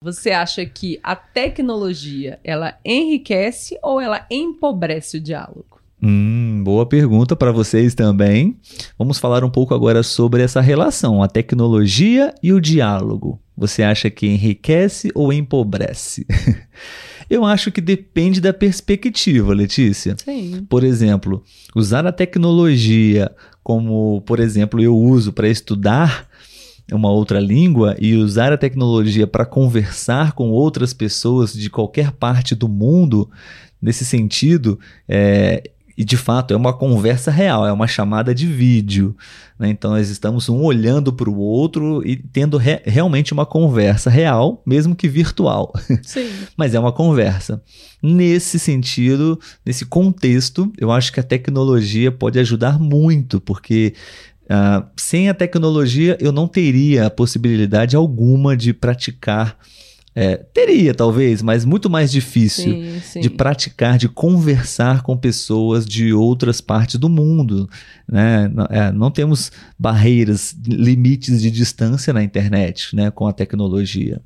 Você acha que a tecnologia ela enriquece ou ela empobrece o diálogo? Hum, boa pergunta para vocês também. Vamos falar um pouco agora sobre essa relação, a tecnologia e o diálogo. Você acha que enriquece ou empobrece? Eu acho que depende da perspectiva, Letícia. Sim. Por exemplo, usar a tecnologia como, por exemplo, eu uso para estudar uma outra língua e usar a tecnologia para conversar com outras pessoas de qualquer parte do mundo, nesse sentido, é, e de fato é uma conversa real, é uma chamada de vídeo. Né? Então nós estamos um olhando para o outro e tendo re realmente uma conversa real, mesmo que virtual. Sim. Mas é uma conversa. Nesse sentido, nesse contexto, eu acho que a tecnologia pode ajudar muito, porque Uh, sem a tecnologia, eu não teria a possibilidade alguma de praticar. É, teria, talvez, mas muito mais difícil Sim, sim. de praticar, de conversar com pessoas de outras partes do mundo. Né? Não- é, não temos barreiras, limites de distância na internet né, com a tecnologia.